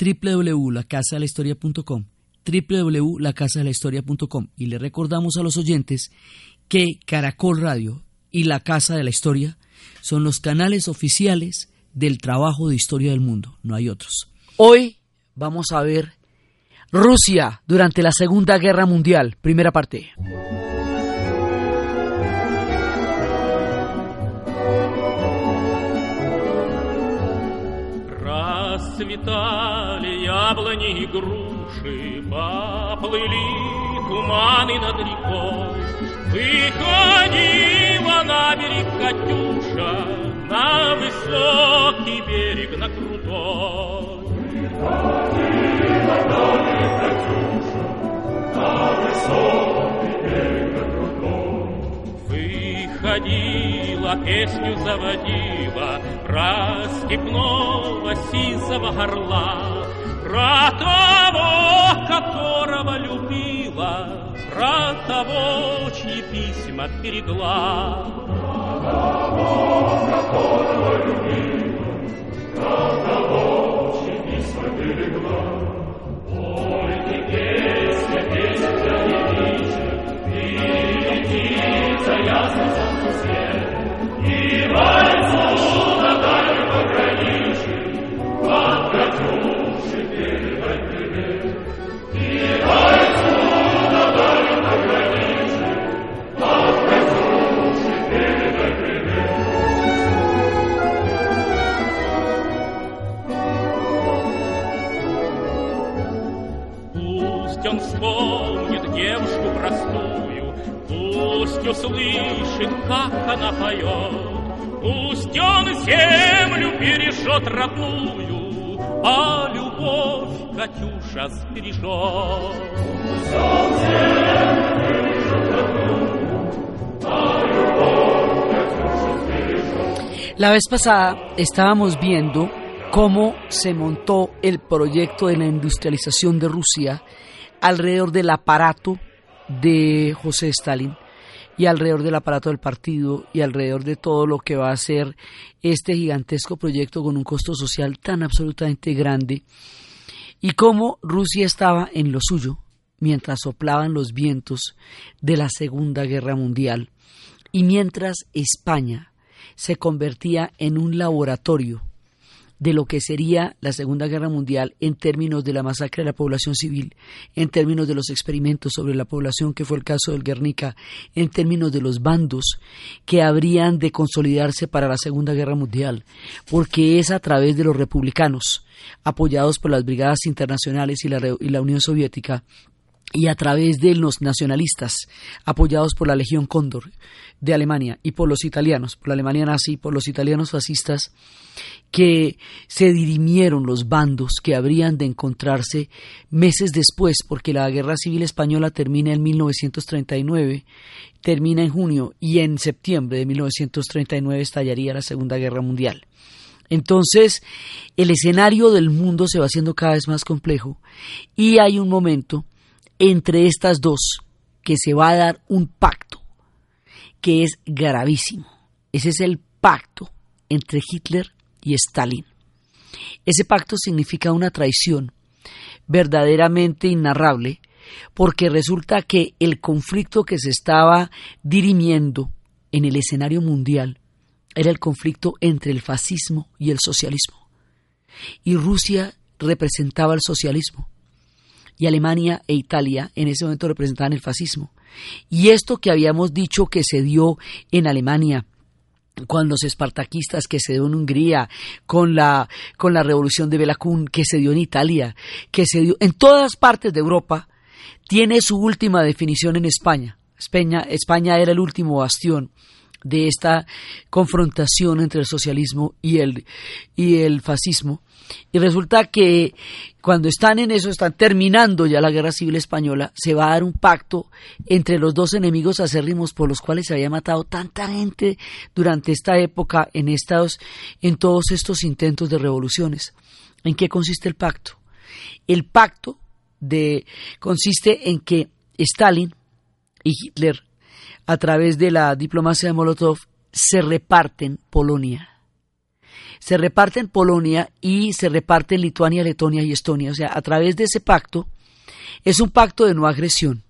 www.lacasadelahistoria.com www.lacasadelahistoria.com y le recordamos a los oyentes que Caracol Radio y La Casa de la Historia son los canales oficiales del trabajo de historia del mundo, no hay otros. Hoy vamos a ver Rusia durante la Segunda Guerra Mundial, primera parte. Расцветали яблони и груши, поплыли туманы над рекой. Выходила на берег Катюша, на высокий берег, на крутой. Выходила на берег Катюша, на высокий берег, на крутой. Выходила, песню заводила про степного сизого горла, про того, которого любила, про того, чьи письма берегла. Про того, которого любила, про того, чьи письма берегла. Ой, ты песня, песня девичья, ты птица ясно солнце свет, Пусть он вспомнит девушку простую, Пусть услышит, как она поет, Пусть он землю бережет родную, А любовь Катюша сбережет. Пусть он землю бережет родную, а любовь Катюша сбережет. La vez pasada estábamos viendo cómo se montó el proyecto de la industrialización de Rusia alrededor del aparato de José Stalin y alrededor del aparato del partido y alrededor de todo lo que va a ser este gigantesco proyecto con un costo social tan absolutamente grande y cómo Rusia estaba en lo suyo mientras soplaban los vientos de la Segunda Guerra Mundial y mientras España se convertía en un laboratorio de lo que sería la Segunda Guerra Mundial en términos de la masacre de la población civil, en términos de los experimentos sobre la población, que fue el caso del Guernica, en términos de los bandos que habrían de consolidarse para la Segunda Guerra Mundial, porque es a través de los republicanos, apoyados por las brigadas internacionales y la, y la Unión Soviética, y a través de los nacionalistas apoyados por la Legión Cóndor de Alemania y por los italianos, por la Alemania nazi, por los italianos fascistas, que se dirimieron los bandos que habrían de encontrarse meses después, porque la Guerra Civil Española termina en 1939, termina en junio y en septiembre de 1939 estallaría la Segunda Guerra Mundial. Entonces, el escenario del mundo se va haciendo cada vez más complejo y hay un momento entre estas dos que se va a dar un pacto que es gravísimo. Ese es el pacto entre Hitler y Stalin. Ese pacto significa una traición verdaderamente inarrable porque resulta que el conflicto que se estaba dirimiendo en el escenario mundial era el conflicto entre el fascismo y el socialismo. Y Rusia representaba el socialismo y Alemania e Italia en ese momento representaban el fascismo. Y esto que habíamos dicho que se dio en Alemania con los espartaquistas que se dio en Hungría, con la, con la revolución de Belacún que se dio en Italia, que se dio en todas partes de Europa, tiene su última definición en España. España, España era el último bastión de esta confrontación entre el socialismo y el, y el fascismo. Y resulta que cuando están en eso, están terminando ya la guerra civil española, se va a dar un pacto entre los dos enemigos acérrimos por los cuales se había matado tanta gente durante esta época en, estos, en todos estos intentos de revoluciones. ¿En qué consiste el pacto? El pacto de, consiste en que Stalin y Hitler a través de la diplomacia de Molotov, se reparten Polonia. Se reparten Polonia y se reparten Lituania, Letonia y Estonia. O sea, a través de ese pacto, es un pacto de no agresión.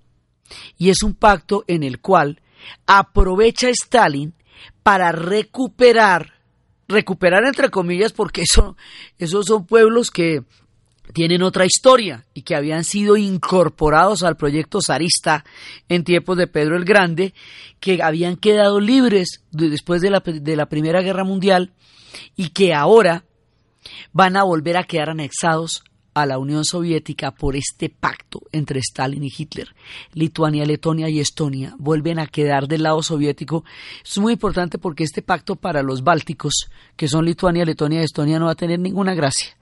Y es un pacto en el cual aprovecha Stalin para recuperar, recuperar entre comillas, porque eso, esos son pueblos que tienen otra historia y que habían sido incorporados al proyecto zarista en tiempos de Pedro el Grande, que habían quedado libres después de la, de la Primera Guerra Mundial y que ahora van a volver a quedar anexados a la Unión Soviética por este pacto entre Stalin y Hitler. Lituania, Letonia y Estonia vuelven a quedar del lado soviético. Es muy importante porque este pacto para los bálticos, que son Lituania, Letonia y Estonia, no va a tener ninguna gracia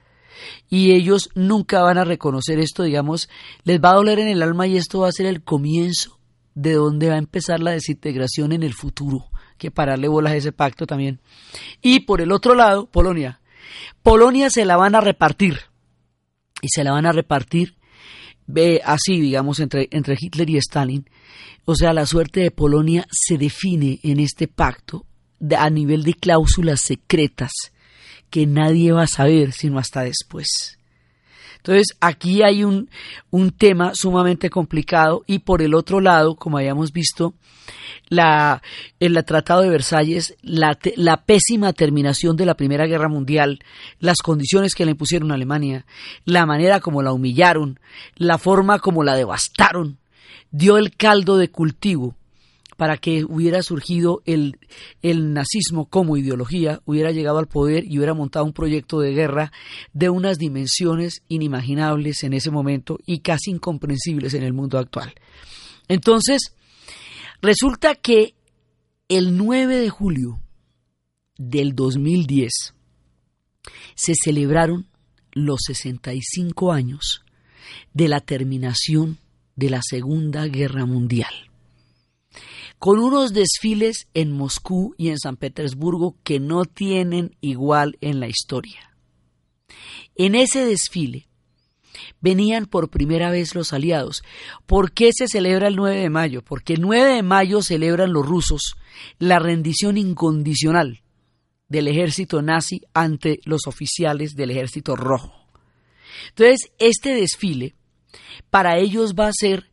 y ellos nunca van a reconocer esto, digamos, les va a doler en el alma y esto va a ser el comienzo de donde va a empezar la desintegración en el futuro, que pararle bolas a ese pacto también. Y por el otro lado, Polonia. Polonia se la van a repartir y se la van a repartir así, digamos, entre, entre Hitler y Stalin. O sea, la suerte de Polonia se define en este pacto a nivel de cláusulas secretas que nadie va a saber sino hasta después. Entonces aquí hay un, un tema sumamente complicado y por el otro lado, como habíamos visto, la, el Tratado de Versalles, la, la, pésima terminación de la Primera Guerra Mundial, las condiciones que le impusieron a Alemania, la manera como la humillaron, la forma como la devastaron, dio el caldo de cultivo para que hubiera surgido el, el nazismo como ideología, hubiera llegado al poder y hubiera montado un proyecto de guerra de unas dimensiones inimaginables en ese momento y casi incomprensibles en el mundo actual. Entonces, resulta que el 9 de julio del 2010 se celebraron los 65 años de la terminación de la Segunda Guerra Mundial con unos desfiles en Moscú y en San Petersburgo que no tienen igual en la historia. En ese desfile venían por primera vez los aliados. ¿Por qué se celebra el 9 de mayo? Porque el 9 de mayo celebran los rusos la rendición incondicional del ejército nazi ante los oficiales del ejército rojo. Entonces, este desfile para ellos va a ser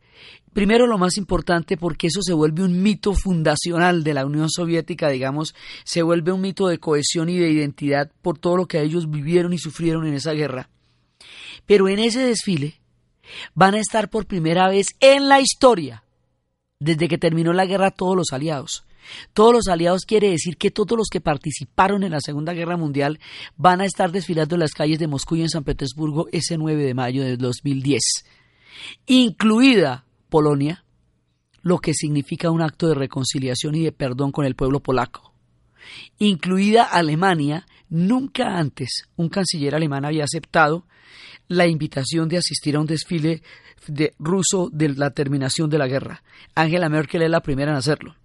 Primero lo más importante porque eso se vuelve un mito fundacional de la Unión Soviética, digamos, se vuelve un mito de cohesión y de identidad por todo lo que ellos vivieron y sufrieron en esa guerra. Pero en ese desfile van a estar por primera vez en la historia, desde que terminó la guerra, todos los aliados. Todos los aliados quiere decir que todos los que participaron en la Segunda Guerra Mundial van a estar desfilando en las calles de Moscú y en San Petersburgo ese 9 de mayo de 2010, incluida Polonia, lo que significa un acto de reconciliación y de perdón con el pueblo polaco. Incluida Alemania, nunca antes un canciller alemán había aceptado la invitación de asistir a un desfile de ruso de la terminación de la guerra. Angela Merkel es la primera en hacerlo.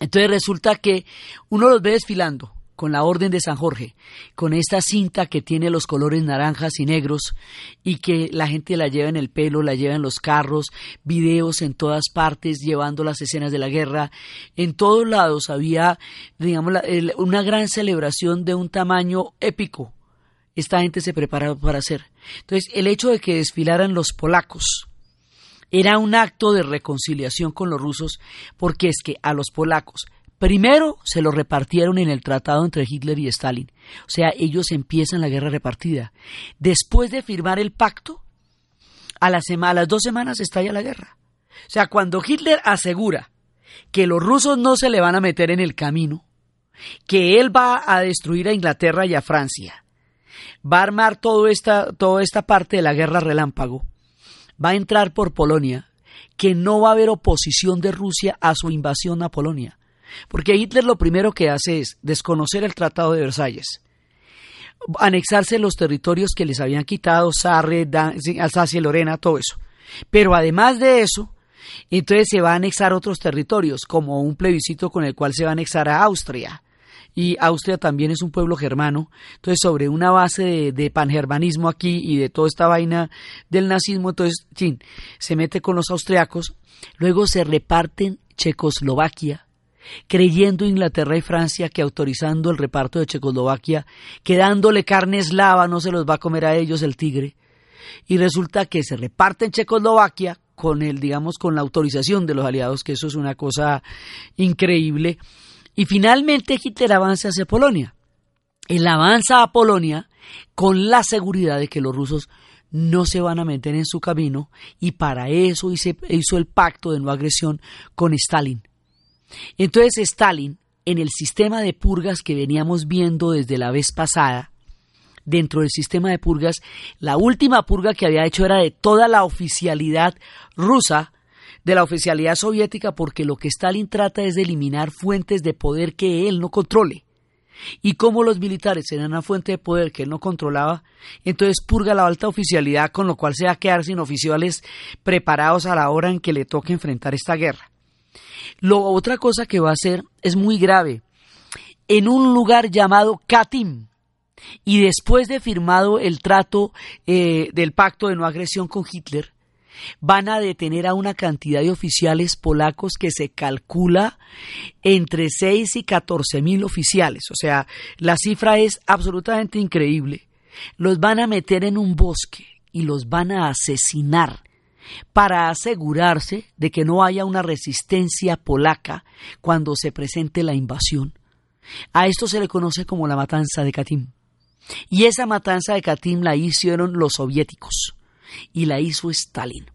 Entonces resulta que uno los ve desfilando con la Orden de San Jorge, con esta cinta que tiene los colores naranjas y negros y que la gente la lleva en el pelo, la lleva en los carros, videos en todas partes llevando las escenas de la guerra. En todos lados había, digamos, una gran celebración de un tamaño épico. Esta gente se preparaba para hacer. Entonces, el hecho de que desfilaran los polacos, era un acto de reconciliación con los rusos porque es que a los polacos Primero se lo repartieron en el tratado entre Hitler y Stalin. O sea, ellos empiezan la guerra repartida. Después de firmar el pacto, a, a las dos semanas estalla la guerra. O sea, cuando Hitler asegura que los rusos no se le van a meter en el camino, que él va a destruir a Inglaterra y a Francia, va a armar toda esta, toda esta parte de la guerra relámpago, va a entrar por Polonia, que no va a haber oposición de Rusia a su invasión a Polonia Porque Hitler lo primero que hace es desconocer el Tratado de Versalles, anexarse los territorios que les habían quitado, Sarre, Alsacia, Lorena, todo eso. Pero además de eso, entonces se va a anexar otros territorios, como un plebiscito con el cual se va a anexar a Austria. Y Austria también es un pueblo germano. Entonces, sobre una base de, pangermanismo aquí y de toda esta vaina del nazismo, entonces, chin, se mete con los austriacos. Luego se reparten Checoslovaquia, creyendo Inglaterra y Francia que autorizando el reparto de Checoslovaquia, quedándole carne eslava, no se los va a comer a ellos el tigre. Y resulta que se reparten Checoslovaquia con el, digamos, con la autorización de los aliados, que eso es una cosa increíble. Y finalmente Hitler avanza hacia Polonia. Él avanza a Polonia con la seguridad de que los rusos no se van a meter en su camino y para eso hizo el pacto de no agresión con Stalin. Entonces Stalin, en el sistema de purgas que veníamos viendo desde la vez pasada, dentro del sistema de purgas, la última purga que había hecho era de toda la oficialidad rusa, de la oficialidad soviética, porque lo que Stalin trata es de eliminar fuentes de poder que él no controle. Y como los militares eran una fuente de poder que él no controlaba, entonces purga la alta oficialidad, con lo cual se va a quedar sin oficiales preparados a la hora en que le toque enfrentar esta guerra. Lo otra cosa que va a hacer es muy grave. En un lugar llamado Katim, y después de firmado el trato eh, del pacto de no agresión con Hitler, van a detener a una cantidad de oficiales polacos que se calcula entre 6 y 14 mil oficiales. O sea, la cifra es absolutamente increíble. Los van a meter en un bosque y los van a asesinar para asegurarse de que no haya una resistencia polaca cuando se presente la invasión. A esto se le conoce como la matanza de Katyn. Y esa matanza de Katyn la hicieron los soviéticos y la hizo Stalin.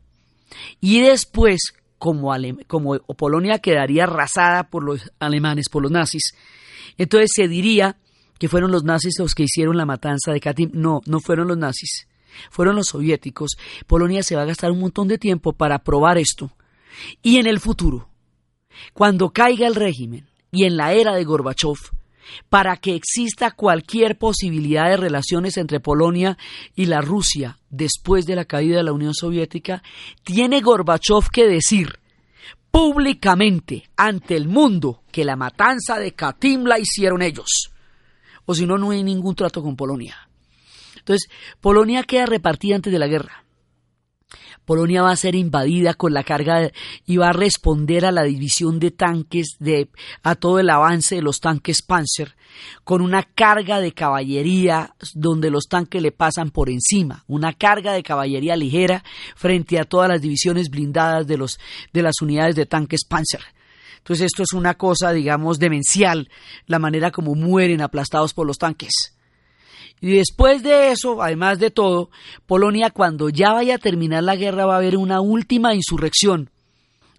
Y después, como, como Polonia quedaría arrasada por los alemanes, por los nazis, entonces se diría que fueron los nazis los que hicieron la matanza de Katyn. No, no fueron los nazis fueron los soviéticos, Polonia se va a gastar un montón de tiempo para probar esto. Y en el futuro, cuando caiga el régimen y en la era de Gorbachev, para que exista cualquier posibilidad de relaciones entre Polonia y la Rusia después de la caída de la Unión Soviética, tiene Gorbachev que decir públicamente ante el mundo que la matanza de Katyn la hicieron ellos. O si no, no hay ningún trato con Polonia. Entonces, Polonia queda repartida antes de la guerra. Polonia va a ser invadida con la carga y va a responder a la división de tanques, de, a todo el avance de los tanques Panzer, con una carga de caballería donde los tanques le pasan por encima, una carga de caballería ligera frente a todas las divisiones blindadas de, los, de las unidades de tanques Panzer. Entonces esto es una cosa, digamos, demencial, la manera como mueren aplastados por los tanques. Y después de eso, además de todo, Polonia cuando ya vaya a terminar la guerra va a haber una última insurrección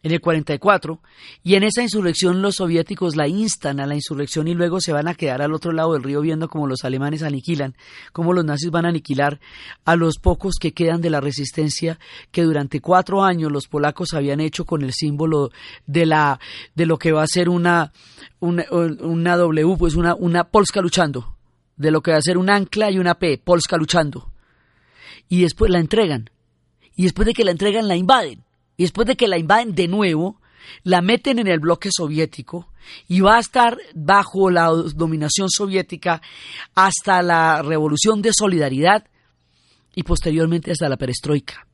en el 44 y en esa insurrección los soviéticos la instan a la insurrección y luego se van a quedar al otro lado del río viendo cómo los alemanes aniquilan, cómo los nazis van a aniquilar a los pocos que quedan de la resistencia que durante cuatro años los polacos habían hecho con el símbolo de la de lo que va a ser una una, una W, pues una, una Polska luchando de lo que va a ser un ancla y una P, Polska luchando. Y después la entregan. Y después de que la entregan, la invaden. Y después de que la invaden de nuevo, la meten en el bloque soviético y va a estar bajo la dominación soviética hasta la revolución de solidaridad y posteriormente hasta la perestroika.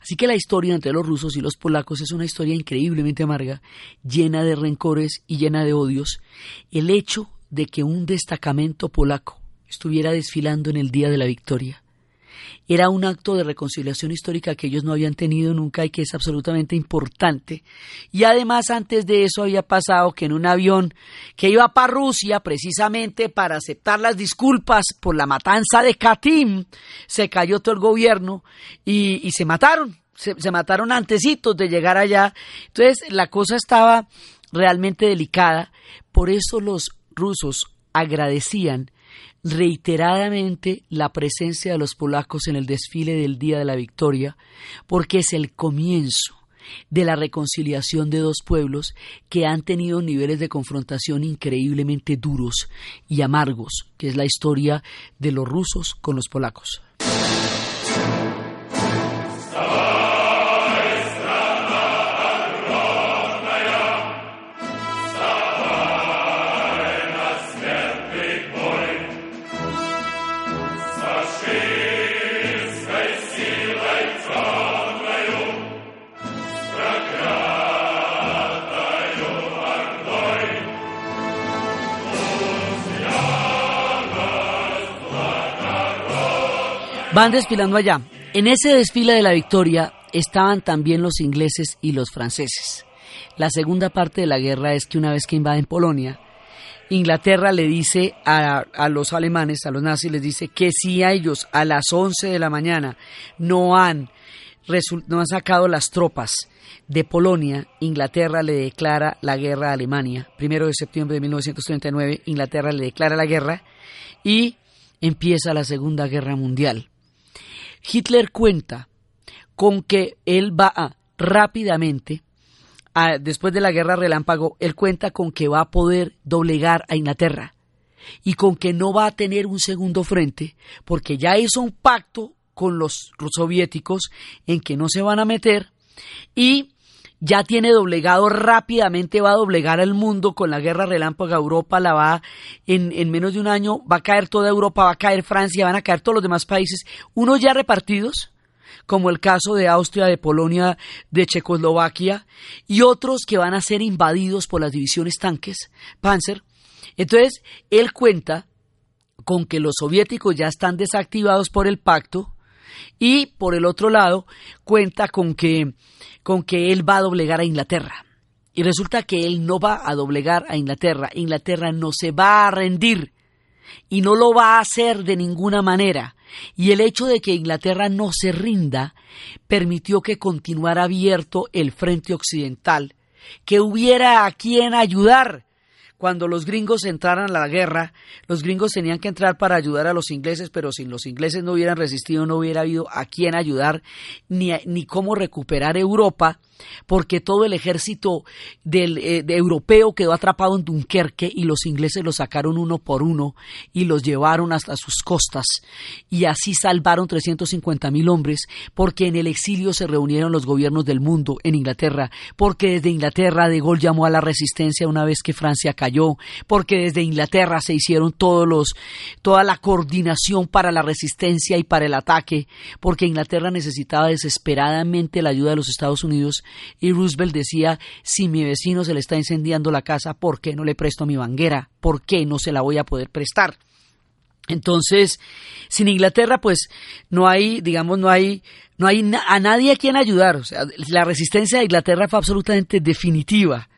Así que la historia entre los rusos y los polacos es una historia increíblemente amarga, llena de rencores y llena de odios. El hecho de que un destacamento polaco estuviera desfilando en el día de la victoria. Era un acto de reconciliación histórica que ellos no habían tenido nunca y que es absolutamente importante. Y además antes de eso había pasado que en un avión que iba para Rusia precisamente para aceptar las disculpas por la matanza de Katyn, se cayó todo el gobierno y, se mataron. Se, se mataron antecitos de llegar allá. Entonces la cosa estaba realmente delicada. Por eso los rusos agradecían reiteradamente la presencia de los polacos en el desfile del Día de la Victoria, porque es el comienzo de la reconciliación de dos pueblos que han tenido niveles de confrontación increíblemente duros y amargos, que es la historia de los rusos con los polacos. Van desfilando allá. En ese desfile de la victoria estaban también los ingleses y los franceses. La segunda parte de la guerra es que una vez que invaden Polonia, Inglaterra le dice a, los alemanes, a los nazis, les dice que si a ellos a las 11 de la mañana no han, no han sacado las tropas de Polonia, Inglaterra le declara la guerra a Alemania. Primero de septiembre de 1939, Inglaterra le declara la guerra y empieza la Segunda Guerra Mundial. Hitler cuenta con que él va a, rápidamente, después de la guerra relámpago, él cuenta con que va a poder doblegar a Inglaterra y con que no va a tener un segundo frente, porque ya hizo un pacto con los soviéticos en que no se van a meter y ya tiene doblegado rápidamente, va a doblegar al mundo con la guerra relámpaga. Europa la va, en, en, menos de un año, va a caer toda Europa, va a caer Francia, van a caer todos los demás países, unos ya repartidos, como el caso de Austria, de Polonia, de Checoslovaquia, y otros que van a ser invadidos por las divisiones tanques, Panzer. Entonces, él cuenta con que los soviéticos ya están desactivados por el pacto, y por el otro lado, cuenta con que con que él va a doblegar a Inglaterra. Y resulta que él no va a doblegar a Inglaterra. Inglaterra no se va a rendir y no lo va a hacer de ninguna manera. Y el hecho de que Inglaterra no se rinda permitió que continuara abierto el frente occidental, que hubiera a quien ayudar cuando los gringos entraran a la guerra, los gringos tenían que entrar para ayudar a los ingleses, pero si los ingleses no hubieran resistido, no hubiera habido a quién ayudar ni, ni cómo recuperar Europa, porque todo el ejército del, eh, europeo quedó atrapado en Dunkerque y los ingleses los sacaron uno por uno y los llevaron hasta sus costas. Y así salvaron 350 mil hombres porque en el exilio se reunieron los gobiernos del mundo en Inglaterra, porque desde Inglaterra De Gaulle llamó a la resistencia una vez que Francia porque desde Inglaterra se hicieron todos los, toda la coordinación para la resistencia y para el ataque, porque Inglaterra necesitaba desesperadamente la ayuda de los Estados Unidos y Roosevelt decía, si mi vecino se le está incendiando la casa, ¿por qué no le presto mi banguera? ¿Por qué no se la voy a poder prestar? Entonces, sin Inglaterra, pues no hay, digamos, no hay, no hay a nadie a quien ayudar. O sea, la resistencia de Inglaterra fue absolutamente definitiva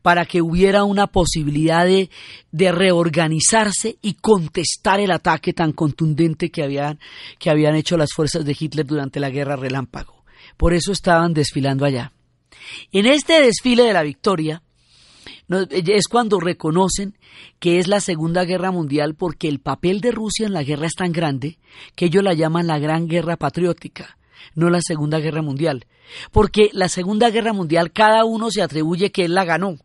para que hubiera una posibilidad de, reorganizarse y contestar el ataque tan contundente que habían, que habían hecho las fuerzas de Hitler durante la guerra relámpago. Por eso estaban desfilando allá. En este desfile de la victoria es cuando reconocen que es la Segunda Guerra Mundial porque el papel de Rusia en la guerra es tan grande que ellos la llaman la Gran Guerra Patriótica, no la Segunda Guerra Mundial. Porque la Segunda Guerra Mundial cada uno se atribuye que él la ganó.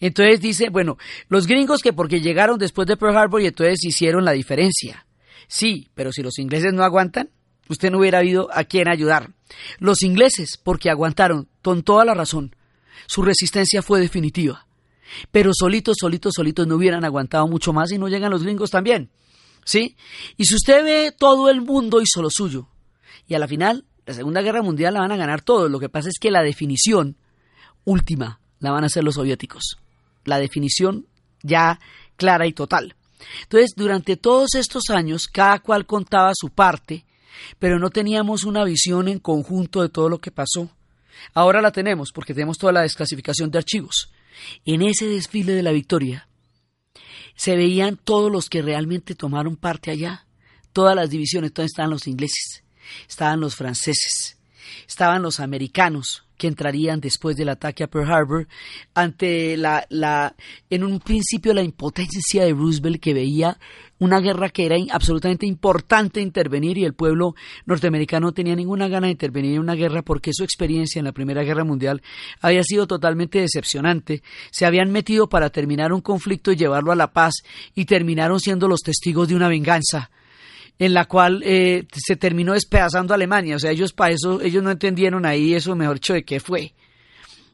Entonces dice, bueno, los gringos que porque llegaron después de Pearl Harbor y entonces hicieron la diferencia. Sí, pero si los ingleses no aguantan, usted no hubiera habido a quien ayudar. Los ingleses, porque aguantaron con toda la razón, su resistencia fue definitiva. Pero solitos, solitos, solitos no hubieran aguantado mucho más y no llegan los gringos también. ¿Sí? Y si usted ve, todo el mundo hizo lo suyo. Y a la final, la Segunda Guerra Mundial la van a ganar todos. Lo que pasa es que la definición última la van a hacer los soviéticos. La definición ya clara y total. Entonces, durante todos estos años, cada cual contaba su parte pero no teníamos una visión en conjunto de todo lo que pasó. Ahora la tenemos porque tenemos toda la desclasificación de archivos. En ese desfile de la victoria se veían todos los que realmente tomaron parte allá, todas las divisiones, entonces estaban los ingleses, estaban los franceses, estaban los americanos que entrarían después del ataque a Pearl Harbor ante la, la en un principio la impotencia de Roosevelt que veía una guerra que era absolutamente importante intervenir y el pueblo norteamericano no tenía ninguna gana de intervenir en una guerra porque su experiencia en la Primera Guerra Mundial había sido totalmente decepcionante. Se habían metido para terminar un conflicto y llevarlo a la paz y terminaron siendo los testigos de una venganza en la cual eh, se terminó despedazando Alemania. O sea, ellos para eso, ellos no entendieron ahí eso, mejor dicho, de qué fue.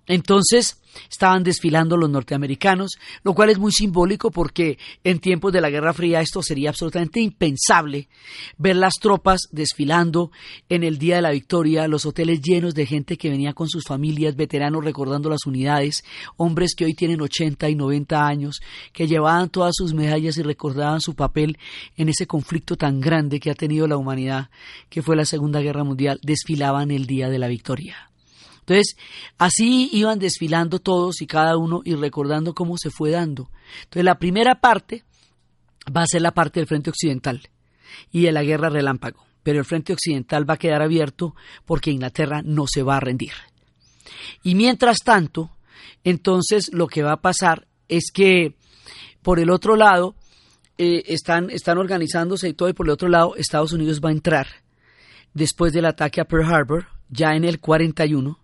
Entonces estaban desfilando los norteamericanos, lo cual es muy simbólico porque en tiempos de la Guerra Fría esto sería absolutamente impensable ver las tropas desfilando en el día de la victoria, los hoteles llenos de gente que venía con sus familias, veteranos recordando las unidades, hombres que hoy tienen 80 y 90 años, que llevaban todas sus medallas y recordaban su papel en ese conflicto tan grande que ha tenido la humanidad, que fue la Segunda Guerra Mundial, desfilaban el día de la victoria. Entonces, así iban desfilando todos y cada uno y recordando cómo se fue dando. Entonces, la primera parte va a ser la parte del frente occidental y de la guerra relámpago, pero el frente occidental va a quedar abierto porque Inglaterra no se va a rendir. Y mientras tanto, entonces lo que va a pasar es que por el otro lado eh, están, están organizándose y todo, y por el otro lado Estados Unidos va a entrar después del ataque a Pearl Harbor, ya en el 41,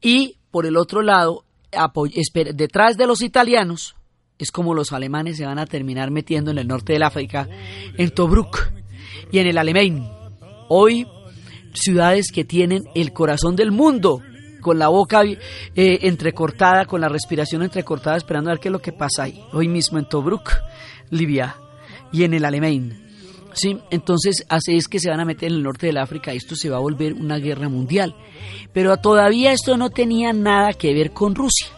y por el otro lado, detrás de los italianos, es como los alemanes se van a terminar metiendo en el norte del África, en Tobruk y en el Alamein. Hoy, ciudades que tienen el corazón del mundo, con la boca eh, entrecortada, con la respiración entrecortada, esperando a ver qué es lo que pasa ahí. Hoy mismo en Tobruk, Libia, y en el Alamein. ¿Sí? Entonces, así es que se van a meter en el norte del África, esto se va a volver una guerra mundial. Pero todavía esto no tenía nada que ver con Rusia.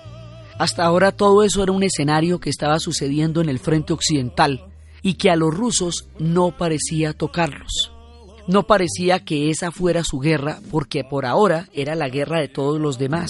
Hasta ahora todo eso era un escenario que estaba sucediendo en el frente occidental y que a los rusos no parecía tocarlos. No parecía que esa fuera su guerra porque por ahora era la guerra de todos los demás.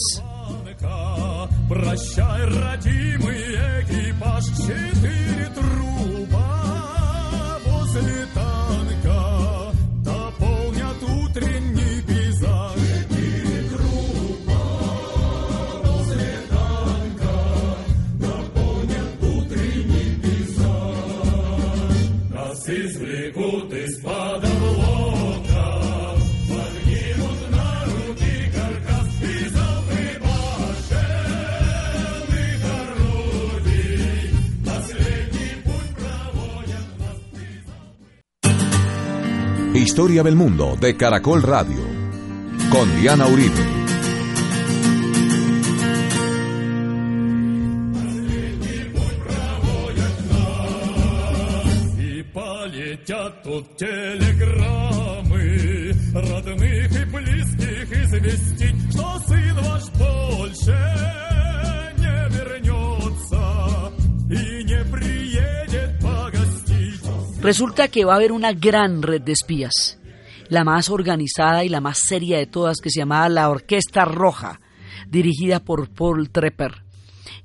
Historia del mundo de Caracol Radio con Diana Uribe. Resulta que va a haber una gran red de espías, la más organizada y la más seria de todas, que se llamaba la Orquesta Roja, dirigida por Paul Trepper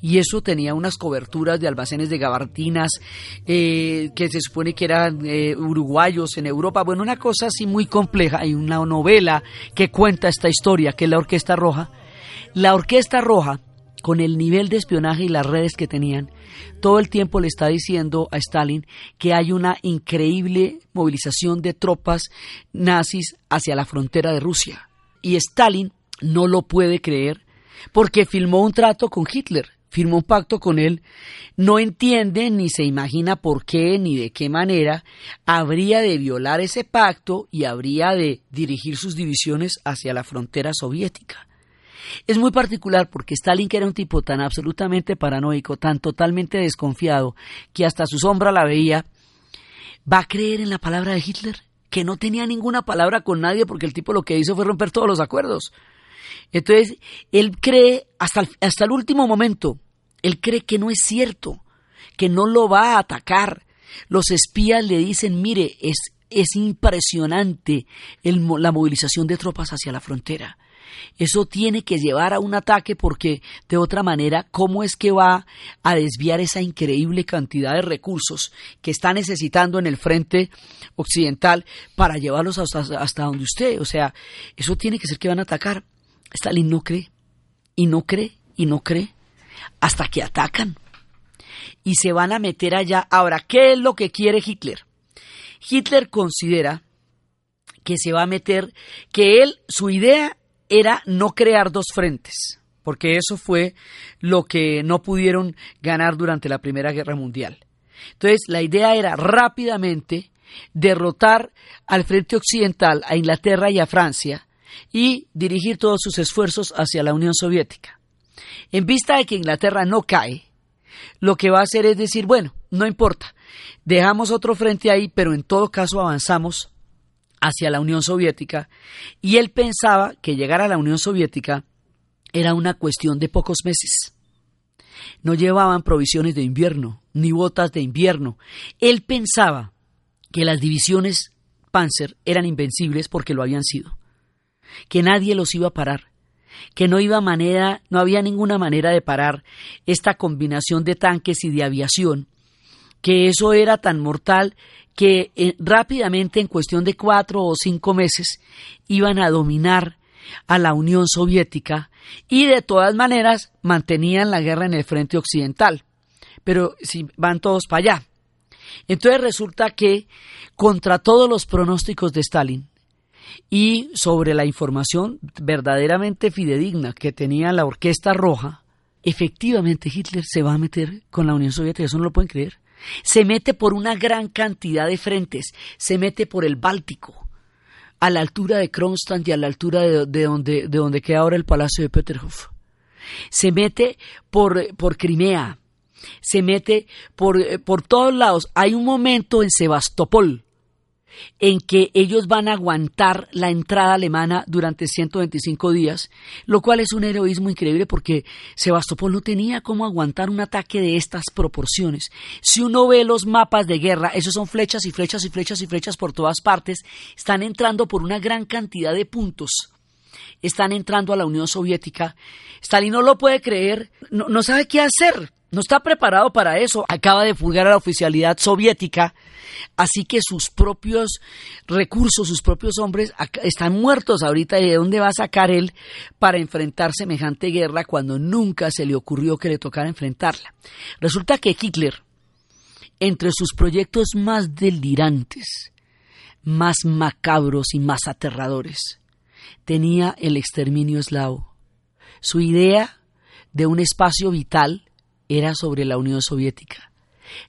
y eso tenía unas coberturas de almacenes de gabartinas eh, que se supone que eran eh, uruguayos en Europa. Bueno, una cosa así muy compleja. Hay una novela que cuenta esta historia, que es la Orquesta Roja. La Orquesta Roja, con el nivel de espionaje y las redes que tenían, todo el tiempo le está diciendo a Stalin que hay una increíble movilización de tropas nazis hacia la frontera de Rusia. Y Stalin no lo puede creer porque filmó un trato con Hitler, firmó un pacto con él, no entiende ni se imagina por qué ni de qué manera habría de violar ese pacto y habría de dirigir sus divisiones hacia la frontera soviética. Es muy particular porque Stalin, que era un tipo tan absolutamente paranoico, tan totalmente desconfiado, que hasta su sombra la veía, va a creer en la palabra de Hitler, que no tenía ninguna palabra con nadie porque el tipo lo que hizo fue romper todos los acuerdos. Entonces, él cree hasta el, hasta el último momento, él cree que no es cierto, que no lo va a atacar. Los espías le dicen, mire, es, es impresionante la movilización de tropas hacia la frontera. Eso tiene que llevar a un ataque porque de otra manera, ¿cómo es que va a desviar esa increíble cantidad de recursos que está necesitando en el frente occidental para llevarlos hasta, hasta donde usted? O sea, eso tiene que ser que van a atacar. Stalin no cree, y no cree, y no cree, hasta que atacan. Y se van a meter allá. Ahora, ¿qué es lo que quiere Hitler? Hitler considera que se va a meter, que él, su idea era no crear dos frentes, porque eso fue lo que no pudieron ganar durante la Primera Guerra Mundial. Entonces, la idea era rápidamente derrotar al frente occidental, a Inglaterra y a Francia, y dirigir todos sus esfuerzos hacia la Unión Soviética. En vista de que Inglaterra no cae, lo que va a hacer es decir, bueno, no importa, dejamos otro frente ahí, pero en todo caso avanzamos hacia la Unión Soviética y él pensaba que llegar a la Unión Soviética era una cuestión de pocos meses. No llevaban provisiones de invierno, ni botas de invierno. Él pensaba que las divisiones Panzer eran invencibles porque lo habían sido, que nadie los iba a parar, que no iba manera, no había ninguna manera de parar esta combinación de tanques y de aviación, que eso era tan mortal que eh, rápidamente, en cuestión de cuatro o cinco meses, iban a dominar a la Unión Soviética y de todas maneras mantenían la guerra en el frente occidental. Pero si van todos para allá. Entonces resulta que, contra todos los pronósticos de Stalin y sobre la información verdaderamente fidedigna que tenía la Orquesta Roja, efectivamente Hitler se va a meter con la Unión Soviética. Eso no lo pueden creer. Se mete por una gran cantidad de frentes, se mete por el Báltico, a la altura de Kronstadt y a la altura de, donde, de donde queda ahora el Palacio de Peterhof. Se mete por, por Crimea, se mete por, por todos lados. Hay un momento en Sebastopol, en que ellos van a aguantar la entrada alemana durante 125 días, lo cual es un heroísmo increíble porque Sebastopol no tenía cómo aguantar un ataque de estas proporciones. Si uno ve los mapas de guerra, esos son flechas y flechas y flechas y flechas por todas partes, están entrando por una gran cantidad de puntos. Están entrando a la Unión Soviética. Stalin no lo puede creer, no, no sabe qué hacer no está preparado para eso. Acaba de fulgar a la oficialidad soviética, así que sus propios recursos, sus propios hombres están muertos ahorita. ¿Y de dónde va a sacar él para enfrentar semejante guerra cuando nunca se le ocurrió que le tocara enfrentarla? Resulta que Hitler, entre sus proyectos más delirantes, más macabros y más aterradores, tenía el exterminio eslavo. Su idea de un espacio vital era sobre la Unión Soviética.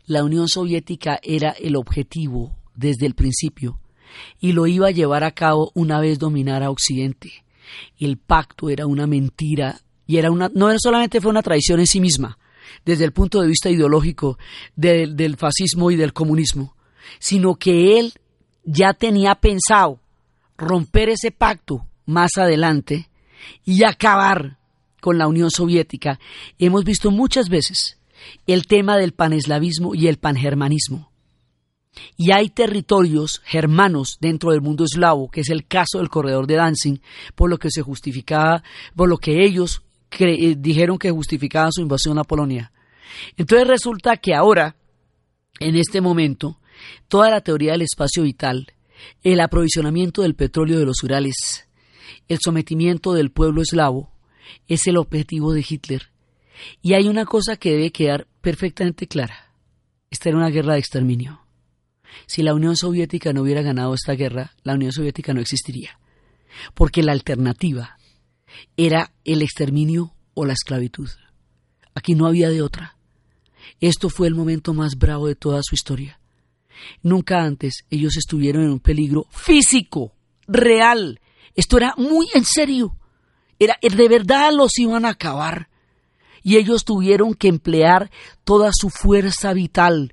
La Unión Soviética era el objetivo desde el principio y lo iba a llevar a cabo una vez dominara Occidente. El pacto era una mentira y era una, no solamente fue una traición en sí misma, desde el punto de vista ideológico del fascismo y del comunismo, sino que él ya tenía pensado romper ese pacto más adelante y acabar con la Unión Soviética, hemos visto muchas veces el tema del paneslavismo y el pangermanismo. Y hay territorios germanos dentro del mundo eslavo, que es el caso del corredor de Danzig, por lo que se justificaba, por lo que ellos eh, dijeron que justificaba su invasión a Polonia. Entonces resulta que ahora, en este momento, toda la teoría del espacio vital, el aprovisionamiento del petróleo de los Urales, el sometimiento del pueblo eslavo, es el objetivo de Hitler. Y hay una cosa que debe quedar perfectamente clara. Esta era una guerra de exterminio. Si la Unión Soviética no hubiera ganado esta guerra, la Unión Soviética no existiría. Porque la alternativa era el exterminio o la esclavitud. Aquí no había de otra. Esto fue el momento más bravo de toda su historia. Nunca antes ellos estuvieron en un peligro físico, real. Esto era muy en serio. Era, de verdad los iban a acabar. y ellos tuvieron que emplear toda su fuerza vital,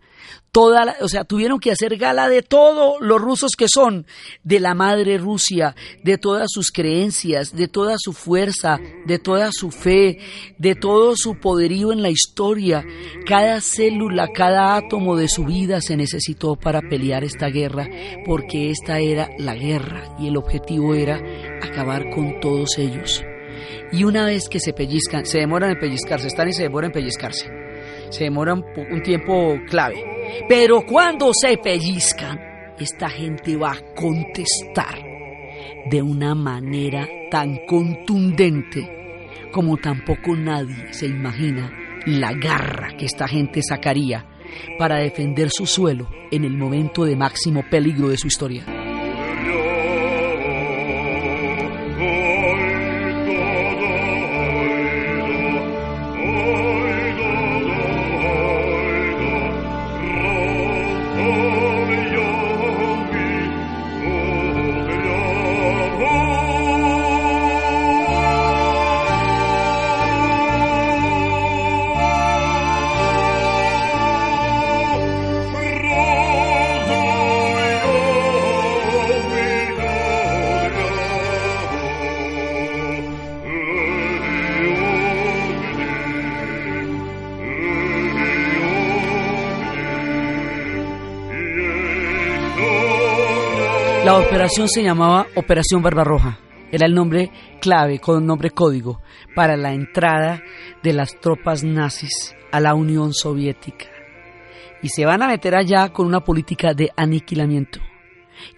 toda, o sea, tuvieron que hacer gala de todo los rusos que son, de la madre Rusia, de todas sus creencias, de toda su fuerza, de toda su fe, de todo su poderío en la historia. Cada célula, cada átomo de su vida se necesitó para pelear esta guerra, porque esta era la guerra y el objetivo era acabar con todos ellos. Y una vez que se pellizcan, se demoran en pellizcarse, están y se demoran en pellizcarse. Se demoran un tiempo clave. Pero cuando se pellizcan, esta gente va a contestar de una manera tan contundente como tampoco nadie se imagina la garra que esta gente sacaría para defender su suelo en el momento de máximo peligro de su historia. Operación se llamaba Operación Barbarroja. Era el nombre clave, con nombre código, para la entrada de las tropas nazis a la Unión Soviética. Y se van a meter allá con una política de aniquilamiento.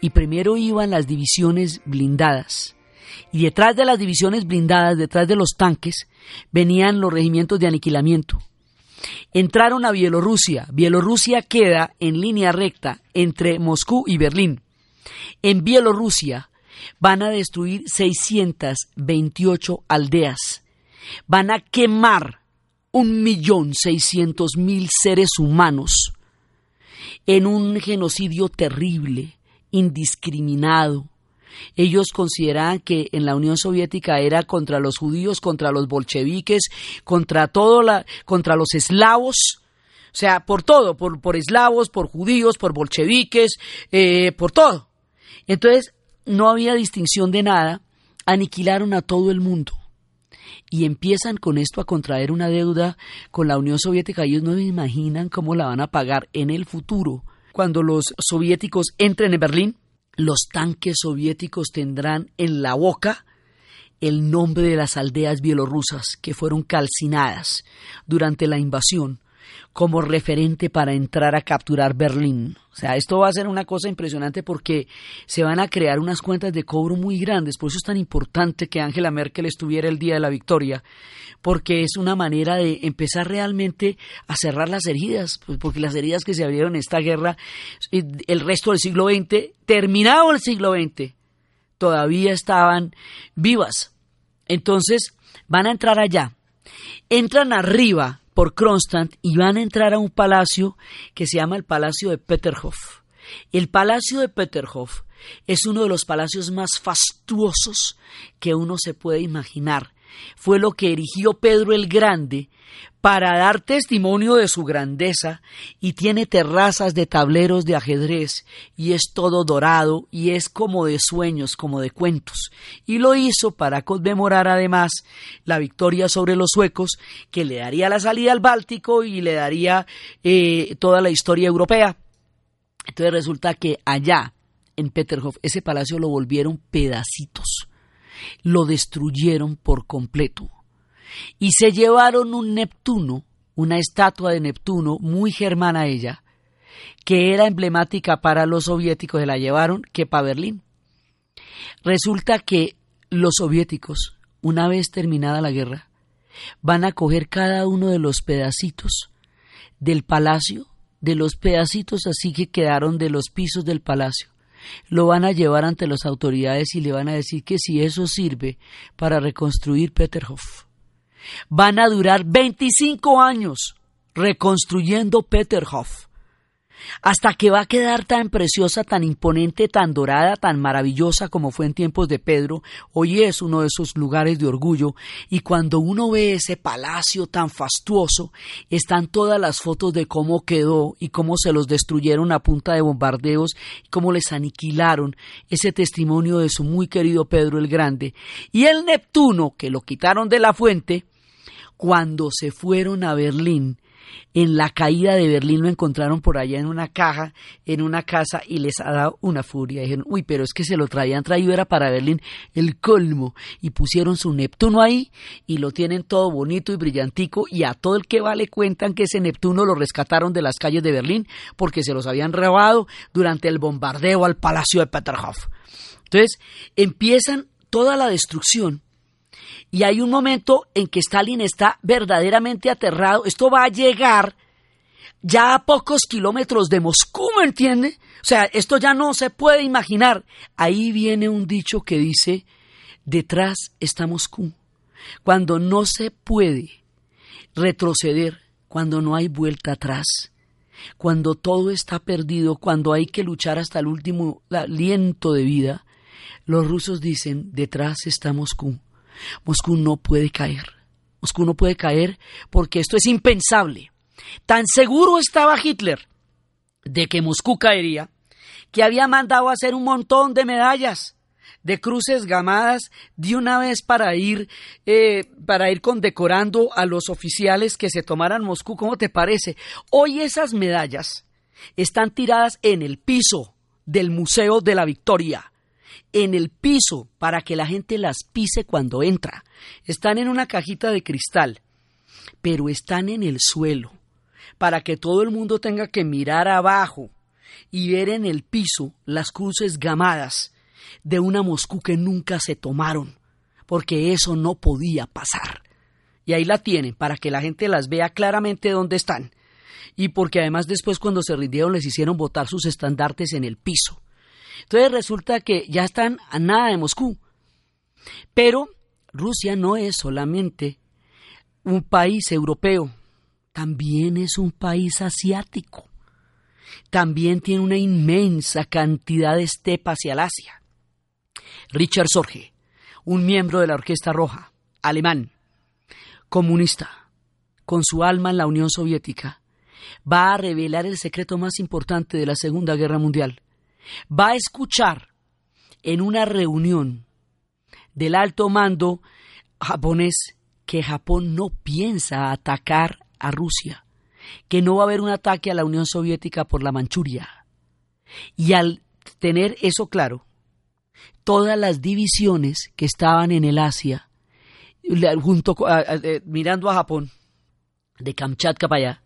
Y primero iban las divisiones blindadas. Y detrás de las divisiones blindadas, detrás de los tanques, venían los regimientos de aniquilamiento. Entraron a Bielorrusia. Bielorrusia queda en línea recta entre Moscú y Berlín. En Bielorrusia van a destruir 628 aldeas. Van a quemar un millón seiscientos mil seres humanos en un genocidio terrible, indiscriminado. Ellos consideraban que en la Unión Soviética era contra los judíos, contra los bolcheviques, contra todo la, contra los eslavos, o sea, por todo, por, por eslavos, por judíos, por bolcheviques, eh, por todo. Entonces, no había distinción de nada, aniquilaron a todo el mundo. Y empiezan con esto a contraer una deuda con la Unión Soviética. Ellos no imaginan cómo la van a pagar en el futuro. Cuando los soviéticos entren en Berlín, los tanques soviéticos tendrán en la boca el nombre de las aldeas bielorrusas que fueron calcinadas durante la invasión como referente para entrar a capturar Berlín. O sea, esto va a ser una cosa impresionante porque se van a crear unas cuentas de cobro muy grandes. Por eso es tan importante que Angela Merkel estuviera el día de la victoria, porque es una manera de empezar realmente a cerrar las heridas, pues, porque las heridas que se abrieron en esta guerra, el resto del siglo XX, terminado el siglo XX, todavía estaban vivas. Entonces, van a entrar allá. Entran arriba por Kronstadt y van a entrar a un palacio que se llama el Palacio de Peterhof. El Palacio de Peterhof es uno de los palacios más fastuosos que uno se puede imaginar. Fue lo que erigió Pedro el Grande para dar testimonio de su grandeza y tiene terrazas de tableros de ajedrez y es todo dorado y es como de sueños, como de cuentos. Y lo hizo para conmemorar además la victoria sobre los suecos que le daría la salida al Báltico y le daría eh, toda la historia europea. Entonces resulta que allá, en Peterhof, ese palacio lo volvieron pedacitos, lo destruyeron por completo y se llevaron un Neptuno, una estatua de Neptuno muy germana ella, que era emblemática para los soviéticos, se la llevaron que para Berlín. Resulta que los soviéticos, una vez terminada la guerra, van a coger cada uno de los pedacitos del palacio, de los pedacitos así que quedaron de los pisos del palacio, lo van a llevar ante las autoridades y le van a decir que si eso sirve para reconstruir Peterhof. Van a durar 25 años reconstruyendo Peterhof. Hasta que va a quedar tan preciosa, tan imponente, tan dorada, tan maravillosa como fue en tiempos de Pedro. Hoy es uno de esos lugares de orgullo y cuando uno ve ese palacio tan fastuoso, están todas las fotos de cómo quedó y cómo se los destruyeron a punta de bombardeos y cómo les aniquilaron ese testimonio de su muy querido Pedro el Grande. Y el Neptuno, que lo quitaron de la fuente, cuando se fueron a Berlín, en la caída de Berlín lo encontraron por allá en una caja, en una casa, y les ha dado una furia. Dijeron, uy, pero es que se lo traían traído, era para Berlín el colmo. Y pusieron su Neptuno ahí y lo tienen todo bonito y brillantico. Y a todo el que va le cuentan que ese Neptuno lo rescataron de las calles de Berlín porque se los habían robado durante el bombardeo al Palacio de Peterhof. Entonces empiezan toda la destrucción y hay un momento en que Stalin está verdaderamente aterrado. Esto va a llegar ya a pocos kilómetros de Moscú, ¿me entiende? O sea, esto ya no se puede imaginar. Ahí viene un dicho que dice, detrás está Moscú. Cuando no se puede retroceder, cuando no hay vuelta atrás, cuando todo está perdido, cuando hay que luchar hasta el último aliento de vida, los rusos dicen, detrás está Moscú. Moscú no puede caer. Moscú no puede caer porque esto es impensable. Tan seguro estaba Hitler de que Moscú caería que había mandado hacer un montón de medallas de cruces gamadas de una vez para ir eh, para ir condecorando a los oficiales que se tomaran Moscú. ¿Cómo te parece? Hoy esas medallas están tiradas en el piso del Museo de la Victoria en el piso para que la gente las pise cuando entra. Están en una cajita de cristal, pero están en el suelo para que todo el mundo tenga que mirar abajo y ver en el piso las cruces gamadas de una Moscú que nunca se tomaron, porque eso no podía pasar. Y ahí la tienen, para que la gente las vea claramente dónde están. Y porque además después cuando se rindieron les hicieron botar sus estandartes en el piso. Entonces resulta que ya están a nada de Moscú. Pero Rusia no es solamente un país europeo, también es un país asiático. También tiene una inmensa cantidad de estepas hacia el Asia. Richard Sorge, un miembro de la Orquesta Roja, alemán, comunista, con su alma en la Unión Soviética, va a revelar el secreto más importante de la Segunda Guerra Mundial va a escuchar en una reunión del alto mando japonés que Japón no piensa atacar a Rusia, que no va a haber un ataque a la Unión Soviética por la Manchuria. Y al tener eso claro, todas las divisiones que estaban en el Asia, junto, mirando a Japón, de Kamchatka para allá,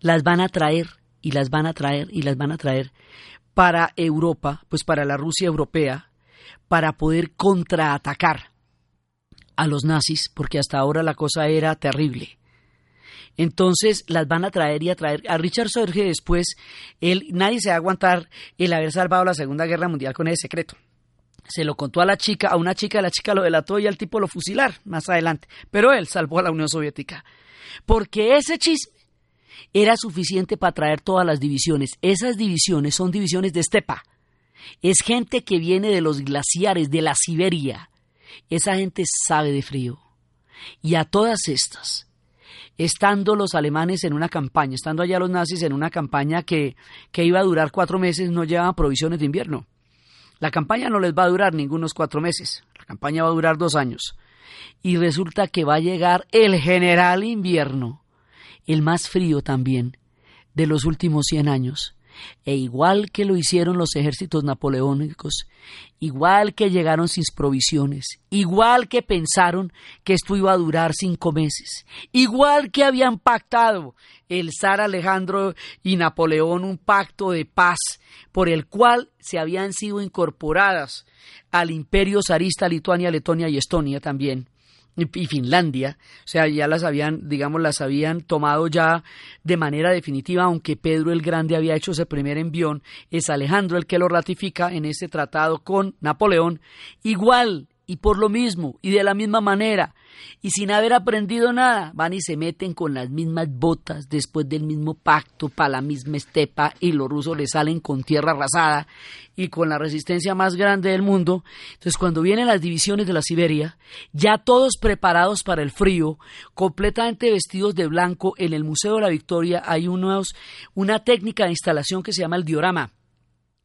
las van a traer y las van a traer y las van a traer para Europa, pues para la Rusia europea, para poder contraatacar a los nazis, porque hasta ahora la cosa era terrible. Entonces las van a traer y a traer. A Richard Sorge después, él, nadie se va a aguantar el haber salvado la Segunda Guerra Mundial con ese secreto. Se lo contó a la chica, a una chica, la chica lo delató y al tipo lo fusilar más adelante. Pero él salvó a la Unión Soviética. Porque ese chisme era suficiente para traer todas las divisiones. Esas divisiones son divisiones de estepa. Es gente que viene de los glaciares, de la Siberia. Esa gente sabe de frío. Y a todas estas, estando los alemanes en una campaña, estando allá los nazis en una campaña que, que iba a durar cuatro meses, no llevaban provisiones de invierno. La campaña no les va a durar ningunos cuatro meses, la campaña va a durar dos años. Y resulta que va a llegar el general invierno el más frío también de los últimos cien años. E igual que lo hicieron los ejércitos napoleónicos, igual que llegaron sin provisiones, igual que pensaron que esto iba a durar cinco meses, igual que habían pactado el zar Alejandro y Napoleón un pacto de paz por el cual se habían sido incorporadas al imperio zarista Lituania, Letonia y Estonia también y Finlandia, o sea, ya las habían, digamos, las habían tomado ya de manera definitiva, aunque Pedro el Grande había hecho ese primer envión, es Alejandro el que lo ratifica en ese tratado con Napoleón, igual y por lo mismo y de la misma manera y sin haber aprendido nada van y se meten con las mismas botas después del mismo pacto para la misma estepa y los rusos le salen con tierra arrasada y con la resistencia más grande del mundo. Entonces cuando vienen las divisiones de la Siberia, ya todos preparados para el frío, completamente vestidos de blanco, en el Museo de la Victoria hay unos, una técnica de instalación que se llama el diorama.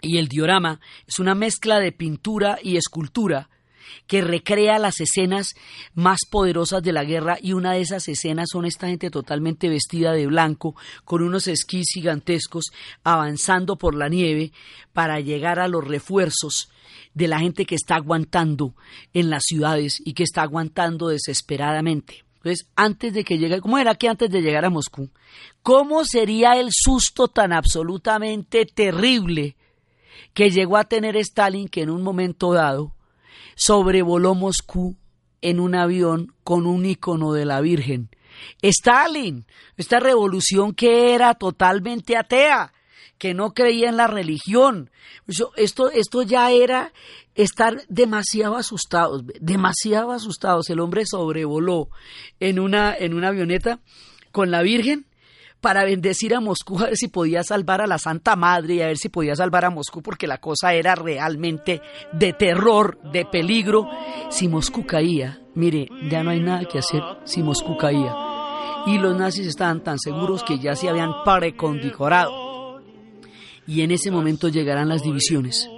Y el diorama es una mezcla de pintura y escultura que recrea las escenas más poderosas de la guerra y una de esas escenas son esta gente totalmente vestida de blanco, con unos esquís gigantescos, avanzando por la nieve para llegar a los refuerzos de la gente que está aguantando en las ciudades y que está aguantando desesperadamente. Entonces, antes de que llegue, ¿cómo era que antes de llegar a Moscú? ¿Cómo sería el susto tan absolutamente terrible que llegó a tener Stalin que en un momento dado sobrevoló Moscú en un avión con un icono de la Virgen. Stalin, esta revolución que era totalmente atea, que no creía en la religión. Esto, esto ya era estar demasiado asustados, demasiado asustados. El hombre sobrevoló en una, en una avioneta con la Virgen para bendecir a Moscú, a ver si podía salvar a la Santa Madre y a ver si podía salvar a Moscú, porque la cosa era realmente de terror, de peligro. Si Moscú caía, mire, ya no hay nada que hacer si Moscú caía. Y los nazis estaban tan seguros que ya se habían precondicorado. Y en ese momento llegarán las divisiones.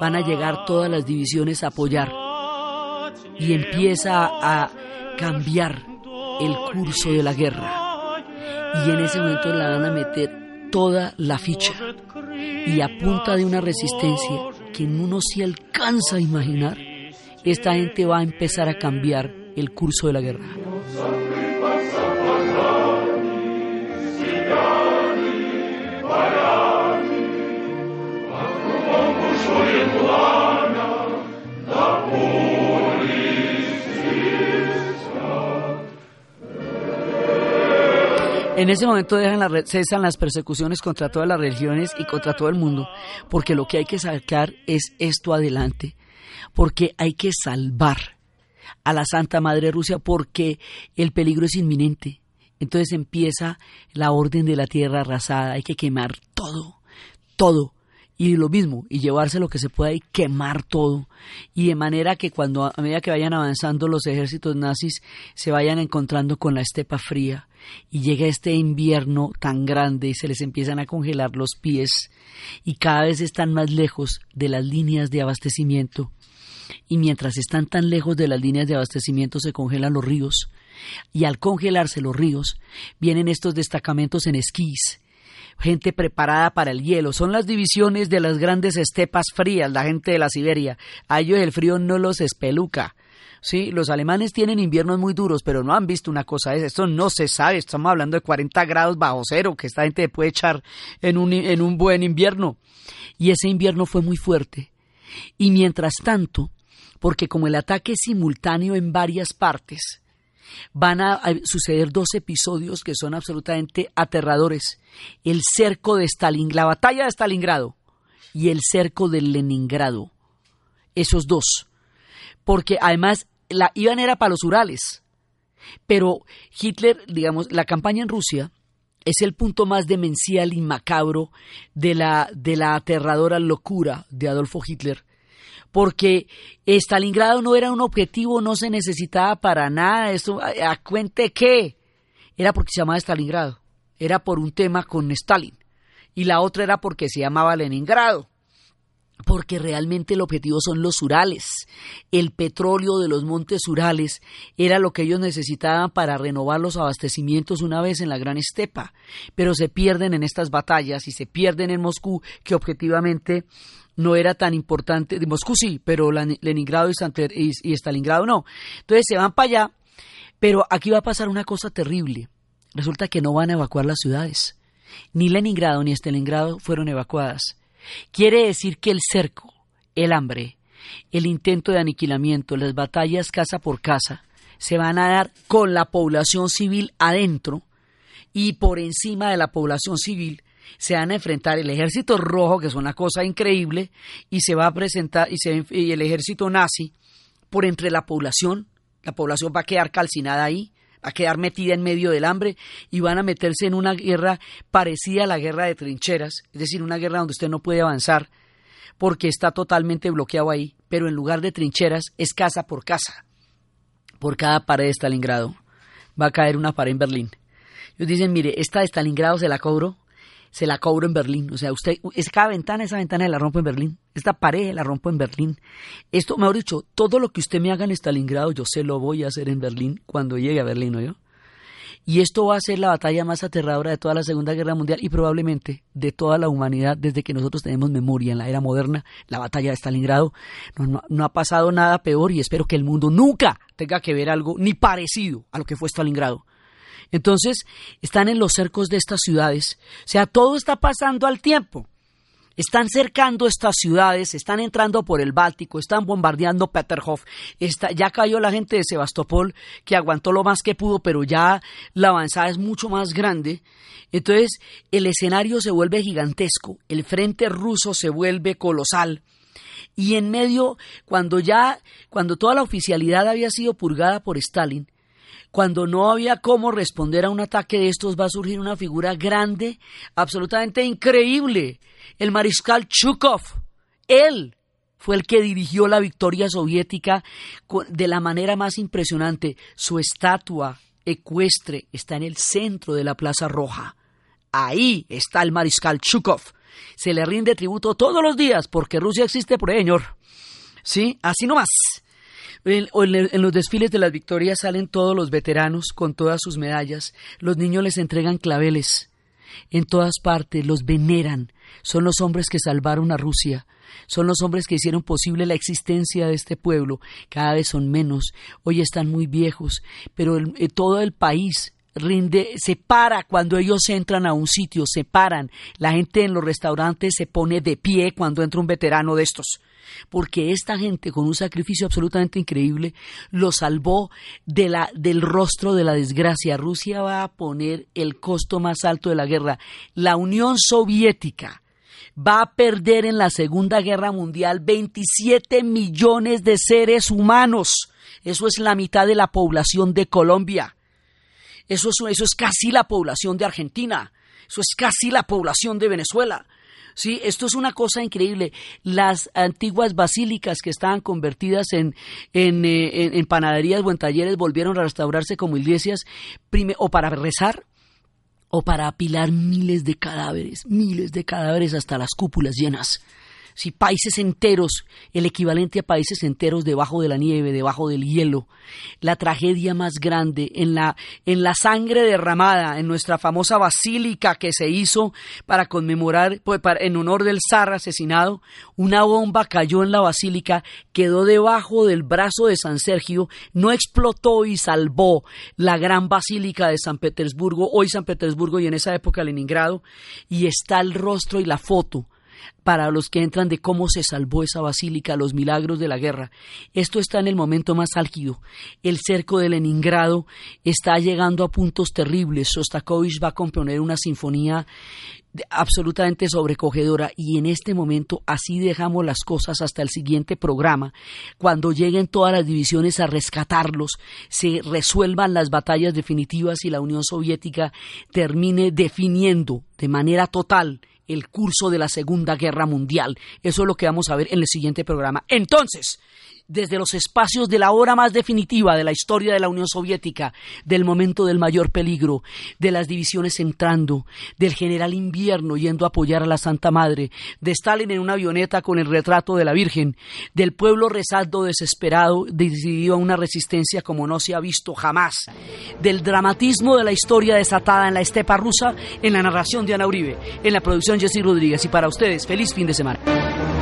Van a llegar todas las divisiones a apoyar. Y empieza a cambiar el curso de la guerra y en ese momento la van a meter toda la ficha y a punta de una resistencia que uno se alcanza a imaginar, esta gente va a empezar a cambiar el curso de la guerra. En ese momento dejan cesan las persecuciones contra todas las religiones y contra todo el mundo, porque lo que hay que sacar es esto adelante, porque hay que salvar a la Santa Madre Rusia, porque el peligro es inminente. Entonces empieza la orden de la tierra arrasada, hay que quemar todo, todo y lo mismo, y llevarse lo que se pueda y quemar todo. Y de manera que cuando a medida que vayan avanzando los ejércitos nazis se vayan encontrando con la estepa fría y llega este invierno tan grande y se les empiezan a congelar los pies y cada vez están más lejos de las líneas de abastecimiento. Y mientras están tan lejos de las líneas de abastecimiento se congelan los ríos. Y al congelarse los ríos, vienen estos destacamentos en esquís gente preparada para el hielo. Son las divisiones de las grandes estepas frías, la gente de la Siberia. A ellos el frío no los espeluca. Sí, los alemanes tienen inviernos muy duros, pero no han visto una cosa de Esto no se sabe. Estamos hablando de 40 grados bajo cero que esta gente puede echar en un, en un buen invierno. Y ese invierno fue muy fuerte. Y mientras tanto, porque como el ataque es simultáneo en varias partes, van a suceder dos episodios que son absolutamente aterradores. El cerco de Stalingrado, la batalla de Stalingrado y el cerco de Leningrado. Esos dos. Porque además la iban era para los Urales. Pero Hitler, digamos, la campaña en Rusia es el punto más demencial y macabro de la, de la aterradora locura de Adolfo Hitler porque Stalingrado no era un objetivo, no se necesitaba para nada, esto, a, cuente qué, era porque se llamaba Stalingrado, era por un tema con Stalin, y la otra era porque se llamaba Leningrado, porque realmente el objetivo son los Urales. El petróleo de los montes Urales era lo que ellos necesitaban para renovar los abastecimientos una vez en la gran estepa, pero se pierden en estas batallas y se pierden en Moscú, que objetivamente no era tan importante. De Moscú sí, pero Leningrado y, y, Stalingrado no. Entonces se van para allá, pero aquí va a pasar una cosa terrible. Resulta que no van a evacuar las ciudades. Ni Leningrado ni Stalingrado fueron evacuadas. Quiere decir que el cerco, el hambre, el intento de aniquilamiento, las batallas casa por casa, se van a dar con la población civil adentro y por encima de la población civil se van a enfrentar el ejército rojo, que es una cosa increíble, y se va a presentar, y, y el ejército nazi, por entre la población, la población va a quedar calcinada ahí, a quedar metida en medio del hambre y van a meterse en una guerra parecida a la guerra de trincheras, es decir, una guerra donde usted no puede avanzar porque está totalmente bloqueado ahí, pero en lugar de trincheras es casa por casa. Por cada pared de Stalingrado va a caer una pared en Berlín. Ellos dicen, mire, esta de Stalingrado se la cobro se la cobro en Berlín. O sea, usted, es cada ventana, esa ventana la rompo en Berlín. Esta pared la rompo en Berlín. Esto, mejor dicho, todo lo que usted me haga en Stalingrado, yo se lo voy a hacer en Berlín cuando llegue a Berlín, ¿no yo? Y esto va a ser la batalla más aterradora de toda la Segunda Guerra Mundial y probablemente de toda la humanidad desde que nosotros tenemos memoria en la era moderna, la batalla de Stalingrado. No, no, ha pasado nada peor y espero que el mundo nunca tenga que ver algo ni parecido a lo que fue Stalingrado. Entonces, están en los cercos de estas ciudades. O sea, todo está pasando al tiempo. Están cercando estas ciudades, están entrando por el Báltico, están bombardeando Peterhof. Está, ya cayó la gente de Sebastopol, que aguantó lo más que pudo, pero ya la avanzada es mucho más grande. Entonces, el escenario se vuelve gigantesco, el frente ruso se vuelve colosal. Y en medio, cuando ya, cuando toda la oficialidad había sido purgada por Stalin, cuando no había cómo responder a un ataque de estos, va a surgir una figura grande, absolutamente increíble, el mariscal Chukov. Él fue el que dirigió la victoria soviética de la manera más impresionante. Su estatua ecuestre está en el centro de la Plaza Roja. Ahí está el mariscal Chukov. Se le rinde tributo todos los días porque Rusia existe por ello, señor. Sí, así nomás. En, los desfiles de las victorias salen todos los veteranos con todas sus medallas. Los niños les entregan claveles. En todas partes los veneran. Son los hombres que salvaron a Rusia. Son los hombres que hicieron posible la existencia de este pueblo. Cada vez son menos. Hoy están muy viejos. Pero eh, todo el país rinde, se para cuando ellos entran a un sitio, se paran. La gente en los restaurantes se pone de pie cuando entra un veterano de estos. Porque esta gente, con un sacrificio absolutamente increíble, lo salvó de la, del rostro de la desgracia. Rusia va a poner el costo más alto de la guerra. La Unión Soviética va a perder en la Segunda Guerra Mundial 27 millones de seres humanos. Eso es la mitad de la población de Colombia. Eso es, eso es casi la población de Argentina. Eso es casi la población de Venezuela. Sí, esto es una cosa increíble. Las antiguas basílicas que estaban convertidas en, en, eh, en, panaderías o en talleres volvieron a restaurarse como iglesias o para rezar o para apilar miles de cadáveres, miles de cadáveres hasta las cúpulas llenas si países enteros, el equivalente a países enteros debajo de la nieve, debajo del hielo, la tragedia más grande en la, en la sangre derramada, en nuestra famosa basílica que se hizo para conmemorar, pues, en honor del zar asesinado, una bomba cayó en la basílica, quedó debajo del brazo de San Sergio, no explotó y salvó la gran basílica de San Petersburgo, hoy San Petersburgo y en esa época Leningrado, y está el rostro y la foto para los que entran de cómo se salvó esa basílica, los milagros de la guerra. Esto está en el momento más álgido. El cerco de Leningrado está llegando a puntos terribles. Sostakovich va a componer una sinfonía absolutamente sobrecogedora y en este momento así dejamos las cosas hasta el siguiente programa cuando lleguen todas las divisiones a rescatarlos se resuelvan las batallas definitivas y la Unión Soviética termine definiendo de manera total el curso de la Segunda Guerra Mundial. Eso es lo que vamos a ver en el siguiente programa. Entonces, desde los espacios de la hora más definitiva de la historia de la Unión Soviética, del momento del mayor peligro, de las divisiones entrando, del general invierno yendo a apoyar a la Santa Madre, de Stalin en una avioneta con el retrato de la Virgen, del pueblo rezando desesperado, decidido a una resistencia como no se ha visto jamás, del dramatismo de la historia desatada en la estepa rusa, en la narración de Ana Uribe, en la producción Jessy Rodríguez y para ustedes, feliz fin de semana.